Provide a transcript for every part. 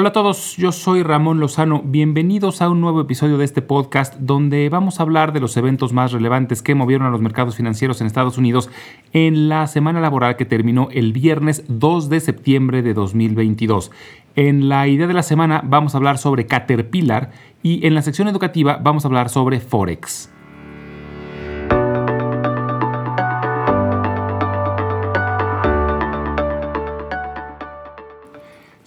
Hola a todos, yo soy Ramón Lozano. Bienvenidos a un nuevo episodio de este podcast donde vamos a hablar de los eventos más relevantes que movieron a los mercados financieros en Estados Unidos en la semana laboral que terminó el viernes 2 de septiembre de 2022. En la idea de la semana vamos a hablar sobre Caterpillar y en la sección educativa vamos a hablar sobre Forex.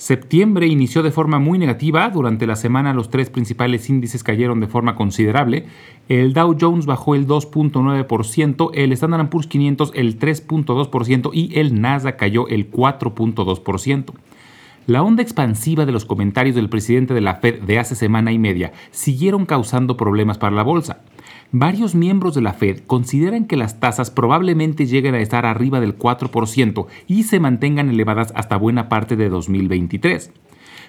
Septiembre inició de forma muy negativa. Durante la semana los tres principales índices cayeron de forma considerable. El Dow Jones bajó el 2.9%, el Standard Poor's 500 el 3.2% y el Nasdaq cayó el 4.2%. La onda expansiva de los comentarios del presidente de la Fed de hace semana y media siguieron causando problemas para la bolsa. Varios miembros de la Fed consideran que las tasas probablemente lleguen a estar arriba del 4% y se mantengan elevadas hasta buena parte de 2023.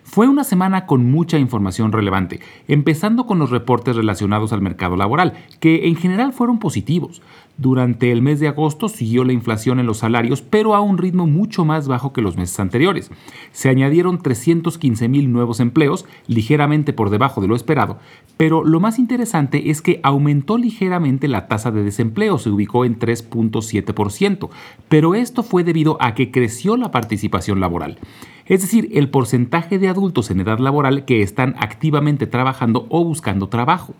Fue una semana con mucha información relevante, empezando con los reportes relacionados al mercado laboral, que en general fueron positivos. Durante el mes de agosto siguió la inflación en los salarios, pero a un ritmo mucho más bajo que los meses anteriores. Se añadieron 315 mil nuevos empleos, ligeramente por debajo de lo esperado, pero lo más interesante es que aumentó ligeramente la tasa de desempleo, se ubicó en 3.7%, pero esto fue debido a que creció la participación laboral es decir, el porcentaje de adultos en edad laboral que están activamente trabajando o buscando trabajo.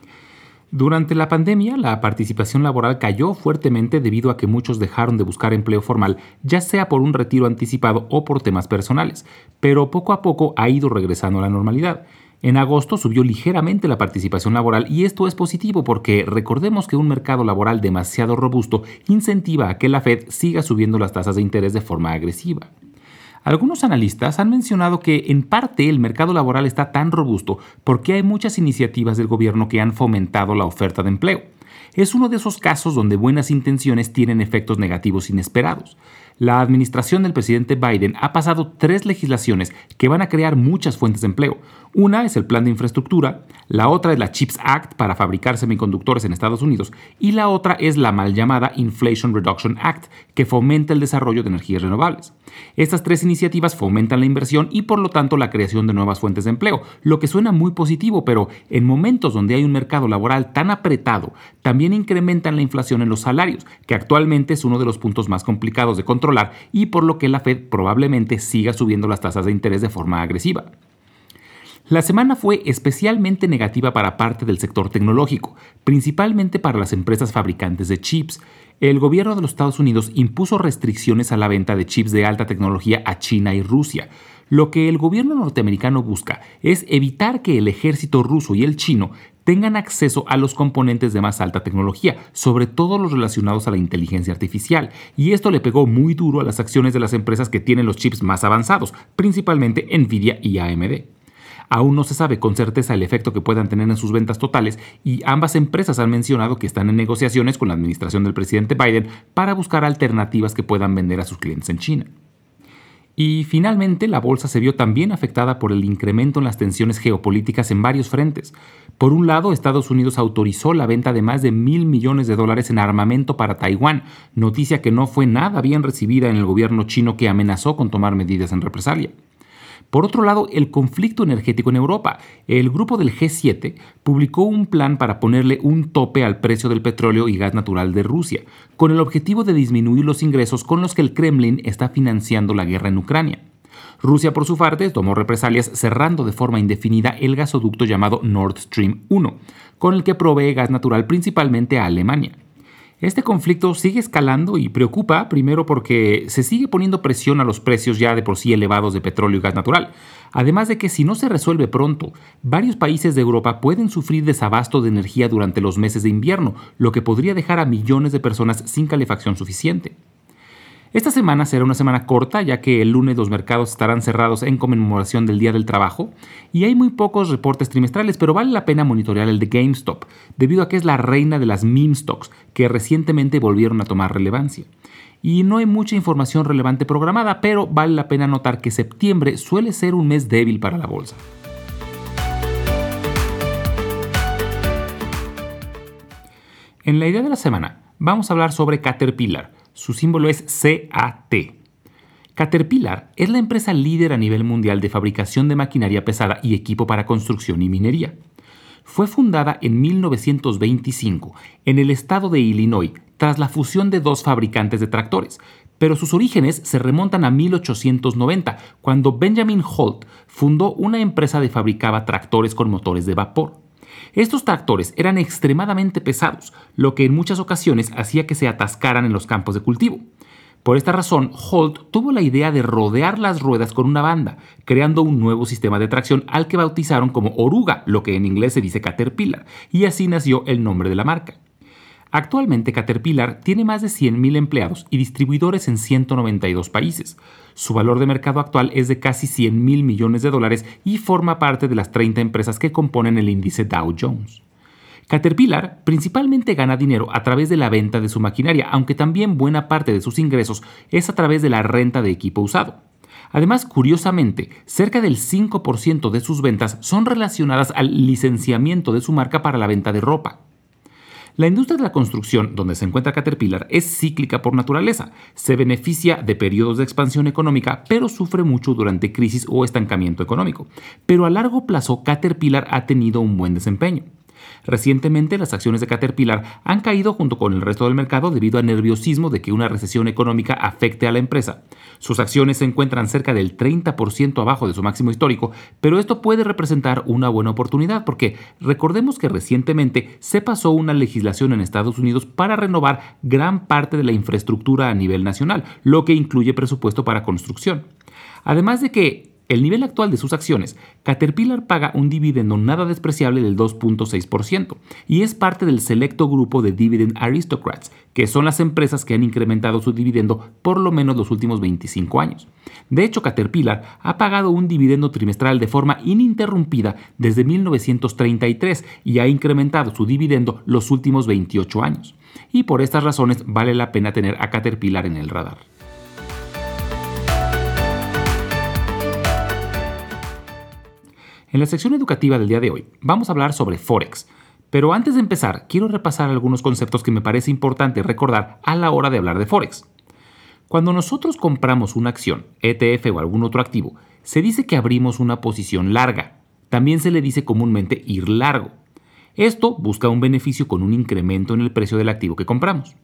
Durante la pandemia, la participación laboral cayó fuertemente debido a que muchos dejaron de buscar empleo formal, ya sea por un retiro anticipado o por temas personales, pero poco a poco ha ido regresando a la normalidad. En agosto subió ligeramente la participación laboral y esto es positivo porque recordemos que un mercado laboral demasiado robusto incentiva a que la Fed siga subiendo las tasas de interés de forma agresiva. Algunos analistas han mencionado que en parte el mercado laboral está tan robusto porque hay muchas iniciativas del gobierno que han fomentado la oferta de empleo. Es uno de esos casos donde buenas intenciones tienen efectos negativos inesperados la administración del presidente Biden ha pasado tres legislaciones que van a crear muchas fuentes de empleo. Una es el plan de infraestructura, la otra es la CHIPS Act para fabricar semiconductores en Estados Unidos y la otra es la mal llamada Inflation Reduction Act, que fomenta el desarrollo de energías renovables. Estas tres iniciativas fomentan la inversión y por lo tanto la creación de nuevas fuentes de empleo, lo que suena muy positivo, pero en momentos donde hay un mercado laboral tan apretado, también incrementan la inflación en los salarios, que actualmente es uno de los puntos más complicados de y por lo que la Fed probablemente siga subiendo las tasas de interés de forma agresiva. La semana fue especialmente negativa para parte del sector tecnológico, principalmente para las empresas fabricantes de chips. El gobierno de los Estados Unidos impuso restricciones a la venta de chips de alta tecnología a China y Rusia, lo que el gobierno norteamericano busca es evitar que el ejército ruso y el chino tengan acceso a los componentes de más alta tecnología, sobre todo los relacionados a la inteligencia artificial, y esto le pegó muy duro a las acciones de las empresas que tienen los chips más avanzados, principalmente Nvidia y AMD. Aún no se sabe con certeza el efecto que puedan tener en sus ventas totales y ambas empresas han mencionado que están en negociaciones con la administración del presidente Biden para buscar alternativas que puedan vender a sus clientes en China. Y finalmente la bolsa se vio también afectada por el incremento en las tensiones geopolíticas en varios frentes. Por un lado, Estados Unidos autorizó la venta de más de mil millones de dólares en armamento para Taiwán, noticia que no fue nada bien recibida en el gobierno chino que amenazó con tomar medidas en represalia. Por otro lado, el conflicto energético en Europa. El grupo del G7 publicó un plan para ponerle un tope al precio del petróleo y gas natural de Rusia, con el objetivo de disminuir los ingresos con los que el Kremlin está financiando la guerra en Ucrania. Rusia, por su parte, tomó represalias cerrando de forma indefinida el gasoducto llamado Nord Stream 1, con el que provee gas natural principalmente a Alemania. Este conflicto sigue escalando y preocupa primero porque se sigue poniendo presión a los precios ya de por sí elevados de petróleo y gas natural. Además de que si no se resuelve pronto, varios países de Europa pueden sufrir desabasto de energía durante los meses de invierno, lo que podría dejar a millones de personas sin calefacción suficiente. Esta semana será una semana corta, ya que el lunes los mercados estarán cerrados en conmemoración del Día del Trabajo, y hay muy pocos reportes trimestrales, pero vale la pena monitorear el de GameStop, debido a que es la reina de las meme stocks, que recientemente volvieron a tomar relevancia. Y no hay mucha información relevante programada, pero vale la pena notar que septiembre suele ser un mes débil para la bolsa. En la idea de la semana, vamos a hablar sobre Caterpillar, su símbolo es CAT. Caterpillar es la empresa líder a nivel mundial de fabricación de maquinaria pesada y equipo para construcción y minería. Fue fundada en 1925 en el estado de Illinois tras la fusión de dos fabricantes de tractores, pero sus orígenes se remontan a 1890, cuando Benjamin Holt fundó una empresa que fabricaba tractores con motores de vapor. Estos tractores eran extremadamente pesados, lo que en muchas ocasiones hacía que se atascaran en los campos de cultivo. Por esta razón, Holt tuvo la idea de rodear las ruedas con una banda, creando un nuevo sistema de tracción al que bautizaron como oruga, lo que en inglés se dice Caterpillar, y así nació el nombre de la marca. Actualmente Caterpillar tiene más de 100.000 empleados y distribuidores en 192 países. Su valor de mercado actual es de casi 100 mil millones de dólares y forma parte de las 30 empresas que componen el índice Dow Jones. Caterpillar principalmente gana dinero a través de la venta de su maquinaria, aunque también buena parte de sus ingresos es a través de la renta de equipo usado. Además, curiosamente, cerca del 5% de sus ventas son relacionadas al licenciamiento de su marca para la venta de ropa. La industria de la construcción, donde se encuentra Caterpillar, es cíclica por naturaleza. Se beneficia de periodos de expansión económica, pero sufre mucho durante crisis o estancamiento económico. Pero a largo plazo, Caterpillar ha tenido un buen desempeño. Recientemente las acciones de Caterpillar han caído junto con el resto del mercado debido al nerviosismo de que una recesión económica afecte a la empresa. Sus acciones se encuentran cerca del 30% abajo de su máximo histórico, pero esto puede representar una buena oportunidad porque recordemos que recientemente se pasó una legislación en Estados Unidos para renovar gran parte de la infraestructura a nivel nacional, lo que incluye presupuesto para construcción. Además de que el nivel actual de sus acciones, Caterpillar paga un dividendo nada despreciable del 2.6% y es parte del selecto grupo de Dividend Aristocrats, que son las empresas que han incrementado su dividendo por lo menos los últimos 25 años. De hecho, Caterpillar ha pagado un dividendo trimestral de forma ininterrumpida desde 1933 y ha incrementado su dividendo los últimos 28 años. Y por estas razones vale la pena tener a Caterpillar en el radar. En la sección educativa del día de hoy vamos a hablar sobre Forex, pero antes de empezar quiero repasar algunos conceptos que me parece importante recordar a la hora de hablar de Forex. Cuando nosotros compramos una acción, ETF o algún otro activo, se dice que abrimos una posición larga. También se le dice comúnmente ir largo. Esto busca un beneficio con un incremento en el precio del activo que compramos.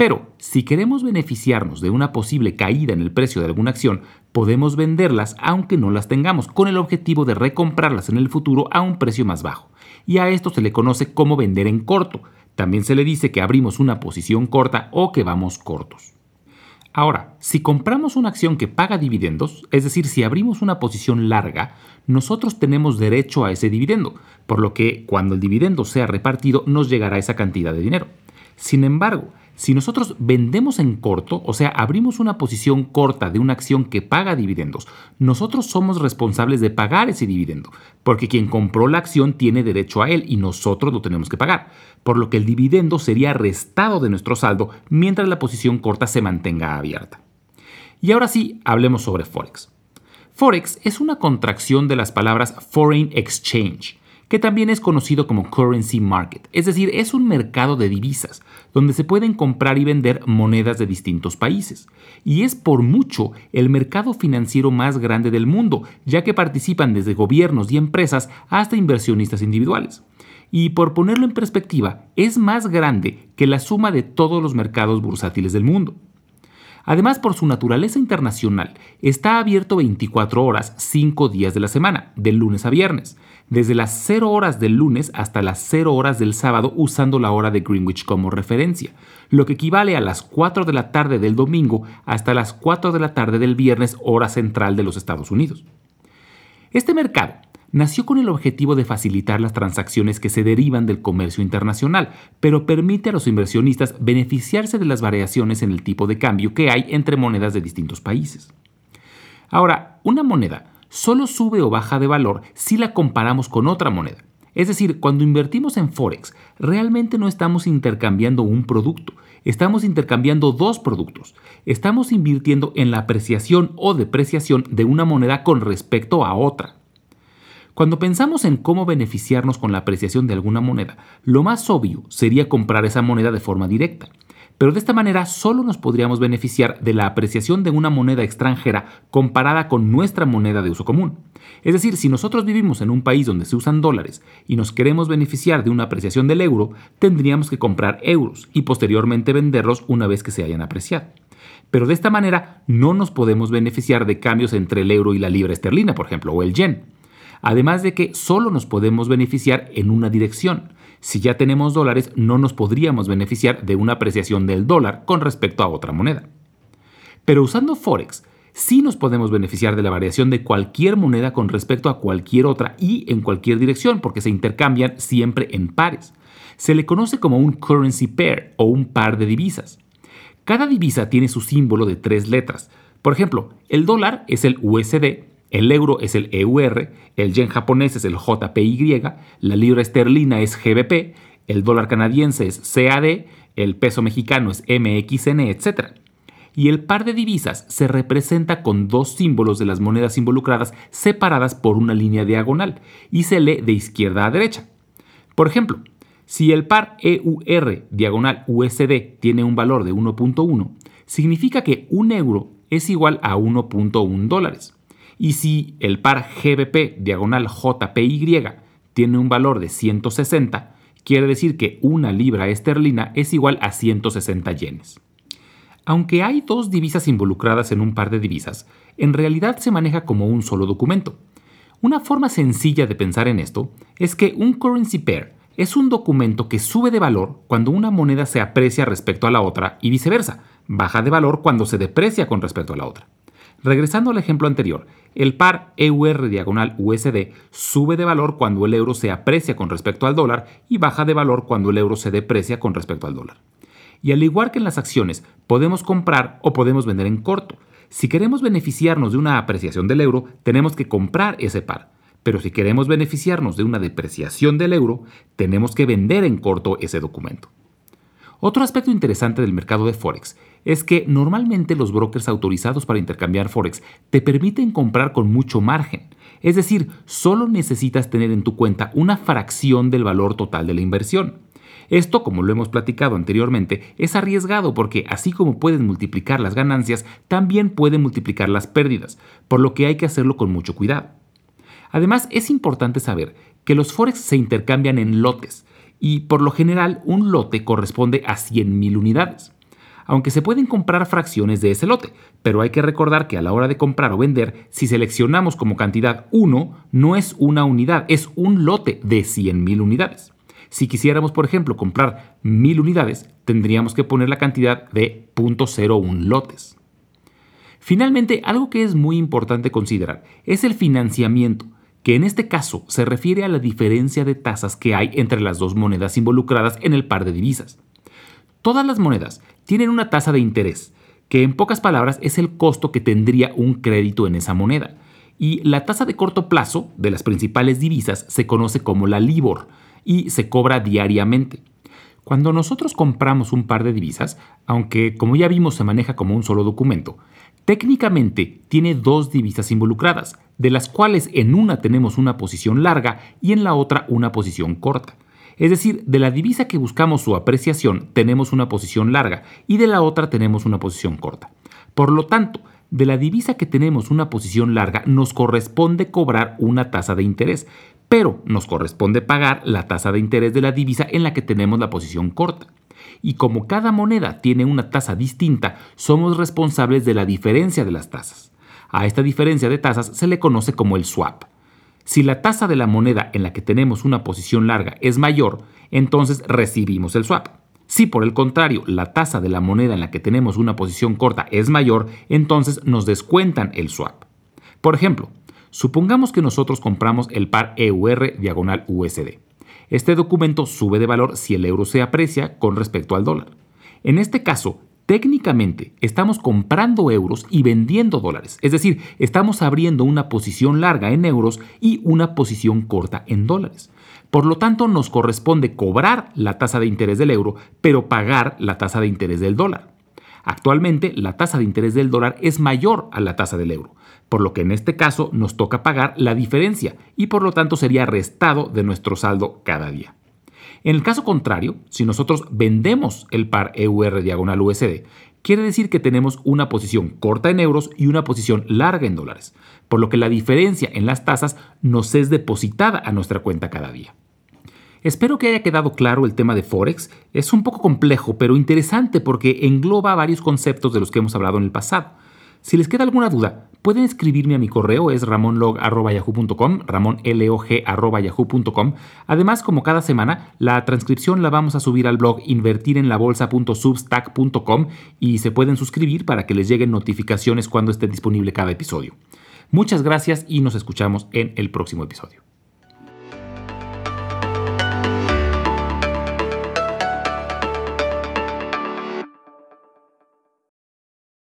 Pero si queremos beneficiarnos de una posible caída en el precio de alguna acción, podemos venderlas aunque no las tengamos, con el objetivo de recomprarlas en el futuro a un precio más bajo. Y a esto se le conoce como vender en corto. También se le dice que abrimos una posición corta o que vamos cortos. Ahora, si compramos una acción que paga dividendos, es decir, si abrimos una posición larga, nosotros tenemos derecho a ese dividendo, por lo que cuando el dividendo sea repartido nos llegará esa cantidad de dinero. Sin embargo, si nosotros vendemos en corto, o sea, abrimos una posición corta de una acción que paga dividendos, nosotros somos responsables de pagar ese dividendo, porque quien compró la acción tiene derecho a él y nosotros lo tenemos que pagar, por lo que el dividendo sería restado de nuestro saldo mientras la posición corta se mantenga abierta. Y ahora sí, hablemos sobre Forex. Forex es una contracción de las palabras Foreign Exchange, que también es conocido como currency market, es decir, es un mercado de divisas, donde se pueden comprar y vender monedas de distintos países. Y es por mucho el mercado financiero más grande del mundo, ya que participan desde gobiernos y empresas hasta inversionistas individuales. Y por ponerlo en perspectiva, es más grande que la suma de todos los mercados bursátiles del mundo. Además, por su naturaleza internacional, está abierto 24 horas, 5 días de la semana, de lunes a viernes, desde las 0 horas del lunes hasta las 0 horas del sábado usando la hora de Greenwich como referencia, lo que equivale a las 4 de la tarde del domingo hasta las 4 de la tarde del viernes hora central de los Estados Unidos. Este mercado nació con el objetivo de facilitar las transacciones que se derivan del comercio internacional, pero permite a los inversionistas beneficiarse de las variaciones en el tipo de cambio que hay entre monedas de distintos países. Ahora, una moneda solo sube o baja de valor si la comparamos con otra moneda. Es decir, cuando invertimos en Forex, realmente no estamos intercambiando un producto, estamos intercambiando dos productos. Estamos invirtiendo en la apreciación o depreciación de una moneda con respecto a otra. Cuando pensamos en cómo beneficiarnos con la apreciación de alguna moneda, lo más obvio sería comprar esa moneda de forma directa. pero de esta manera solo nos podríamos beneficiar de la apreciación de una moneda extranjera comparada con nuestra moneda de uso común. Es decir, si nosotros vivimos en un país donde se usan dólares y nos queremos beneficiar de una apreciación del euro, tendríamos que comprar euros y posteriormente venderlos una vez que se hayan apreciado. Pero de esta manera no nos podemos beneficiar de cambios entre el euro y la libra esterlina, por ejemplo, o el yen. Además de que solo nos podemos beneficiar en una dirección. Si ya tenemos dólares, no nos podríamos beneficiar de una apreciación del dólar con respecto a otra moneda. Pero usando Forex, sí nos podemos beneficiar de la variación de cualquier moneda con respecto a cualquier otra y en cualquier dirección, porque se intercambian siempre en pares. Se le conoce como un currency pair o un par de divisas. Cada divisa tiene su símbolo de tres letras. Por ejemplo, el dólar es el USD, el euro es el EUR, el yen japonés es el JPY, la libra esterlina es GBP, el dólar canadiense es CAD, el peso mexicano es MXN, etc. Y el par de divisas se representa con dos símbolos de las monedas involucradas separadas por una línea diagonal y se lee de izquierda a derecha. Por ejemplo, si el par EUR diagonal USD tiene un valor de 1.1, significa que un euro es igual a 1.1 dólares. Y si el par GBP diagonal JPY tiene un valor de 160, quiere decir que una libra esterlina es igual a 160 yenes. Aunque hay dos divisas involucradas en un par de divisas, en realidad se maneja como un solo documento. Una forma sencilla de pensar en esto es que un currency pair es un documento que sube de valor cuando una moneda se aprecia respecto a la otra y viceversa, baja de valor cuando se deprecia con respecto a la otra. Regresando al ejemplo anterior, el par EUR diagonal USD sube de valor cuando el euro se aprecia con respecto al dólar y baja de valor cuando el euro se deprecia con respecto al dólar. Y al igual que en las acciones, podemos comprar o podemos vender en corto. Si queremos beneficiarnos de una apreciación del euro, tenemos que comprar ese par. Pero si queremos beneficiarnos de una depreciación del euro, tenemos que vender en corto ese documento. Otro aspecto interesante del mercado de Forex es que normalmente los brokers autorizados para intercambiar Forex te permiten comprar con mucho margen. Es decir, solo necesitas tener en tu cuenta una fracción del valor total de la inversión. Esto, como lo hemos platicado anteriormente, es arriesgado porque así como pueden multiplicar las ganancias, también pueden multiplicar las pérdidas, por lo que hay que hacerlo con mucho cuidado. Además, es importante saber que los Forex se intercambian en lotes, y por lo general un lote corresponde a 100.000 unidades. Aunque se pueden comprar fracciones de ese lote, pero hay que recordar que a la hora de comprar o vender, si seleccionamos como cantidad 1, no es una unidad, es un lote de 100.000 unidades. Si quisiéramos, por ejemplo, comprar 1000 unidades, tendríamos que poner la cantidad de 0.01 lotes. Finalmente, algo que es muy importante considerar es el financiamiento que en este caso se refiere a la diferencia de tasas que hay entre las dos monedas involucradas en el par de divisas. Todas las monedas tienen una tasa de interés, que en pocas palabras es el costo que tendría un crédito en esa moneda. Y la tasa de corto plazo de las principales divisas se conoce como la LIBOR y se cobra diariamente. Cuando nosotros compramos un par de divisas, aunque como ya vimos se maneja como un solo documento, técnicamente tiene dos divisas involucradas, de las cuales en una tenemos una posición larga y en la otra una posición corta. Es decir, de la divisa que buscamos su apreciación tenemos una posición larga y de la otra tenemos una posición corta. Por lo tanto, de la divisa que tenemos una posición larga nos corresponde cobrar una tasa de interés, pero nos corresponde pagar la tasa de interés de la divisa en la que tenemos la posición corta. Y como cada moneda tiene una tasa distinta, somos responsables de la diferencia de las tasas. A esta diferencia de tasas se le conoce como el swap. Si la tasa de la moneda en la que tenemos una posición larga es mayor, entonces recibimos el swap. Si por el contrario la tasa de la moneda en la que tenemos una posición corta es mayor, entonces nos descuentan el swap. Por ejemplo, supongamos que nosotros compramos el par EUR diagonal USD. Este documento sube de valor si el euro se aprecia con respecto al dólar. En este caso, Técnicamente estamos comprando euros y vendiendo dólares, es decir, estamos abriendo una posición larga en euros y una posición corta en dólares. Por lo tanto, nos corresponde cobrar la tasa de interés del euro, pero pagar la tasa de interés del dólar. Actualmente, la tasa de interés del dólar es mayor a la tasa del euro, por lo que en este caso nos toca pagar la diferencia y por lo tanto sería restado de nuestro saldo cada día. En el caso contrario, si nosotros vendemos el par EUR diagonal USD, quiere decir que tenemos una posición corta en euros y una posición larga en dólares, por lo que la diferencia en las tasas nos es depositada a nuestra cuenta cada día. Espero que haya quedado claro el tema de Forex. Es un poco complejo, pero interesante porque engloba varios conceptos de los que hemos hablado en el pasado. Si les queda alguna duda, pueden escribirme a mi correo, es ramonlog.yahoo.com, ramonlog.yahoo.com. Además, como cada semana, la transcripción la vamos a subir al blog invertirenlabolsa.substack.com y se pueden suscribir para que les lleguen notificaciones cuando esté disponible cada episodio. Muchas gracias y nos escuchamos en el próximo episodio.